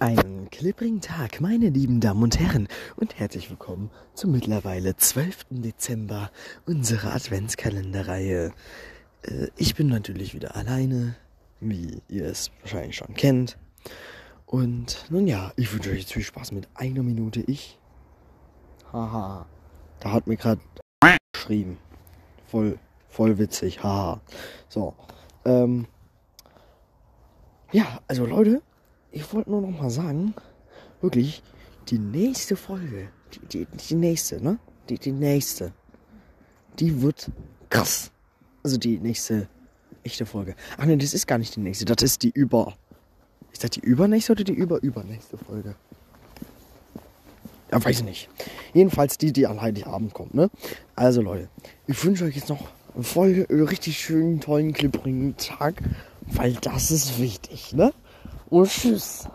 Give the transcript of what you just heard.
Einen klipprigen Tag, meine lieben Damen und Herren, und herzlich willkommen zum mittlerweile 12. Dezember unserer Adventskalenderreihe. Äh, ich bin natürlich wieder alleine, wie ihr es wahrscheinlich schon kennt. Und nun ja, ich wünsche euch jetzt viel Spaß mit einer Minute ich. Haha. Da hat mir gerade geschrieben. Voll, voll witzig, haha. So. Ähm. Ja, also Leute, ich wollte nur noch mal sagen, wirklich, die nächste Folge, die, die, die nächste, ne? Die, die nächste, die wird krass. Also die nächste echte Folge. Ach ne, das ist gar nicht die nächste, das ist die über. Ist das die übernächste oder die überübernächste Folge? Ja, weiß ich nicht. Jedenfalls die, die an Heiligabend kommt, ne? Also Leute, ich wünsche euch jetzt noch einen voll richtig schönen, tollen, klipprigen Tag, weil das ist wichtig, ne? Und tschüss.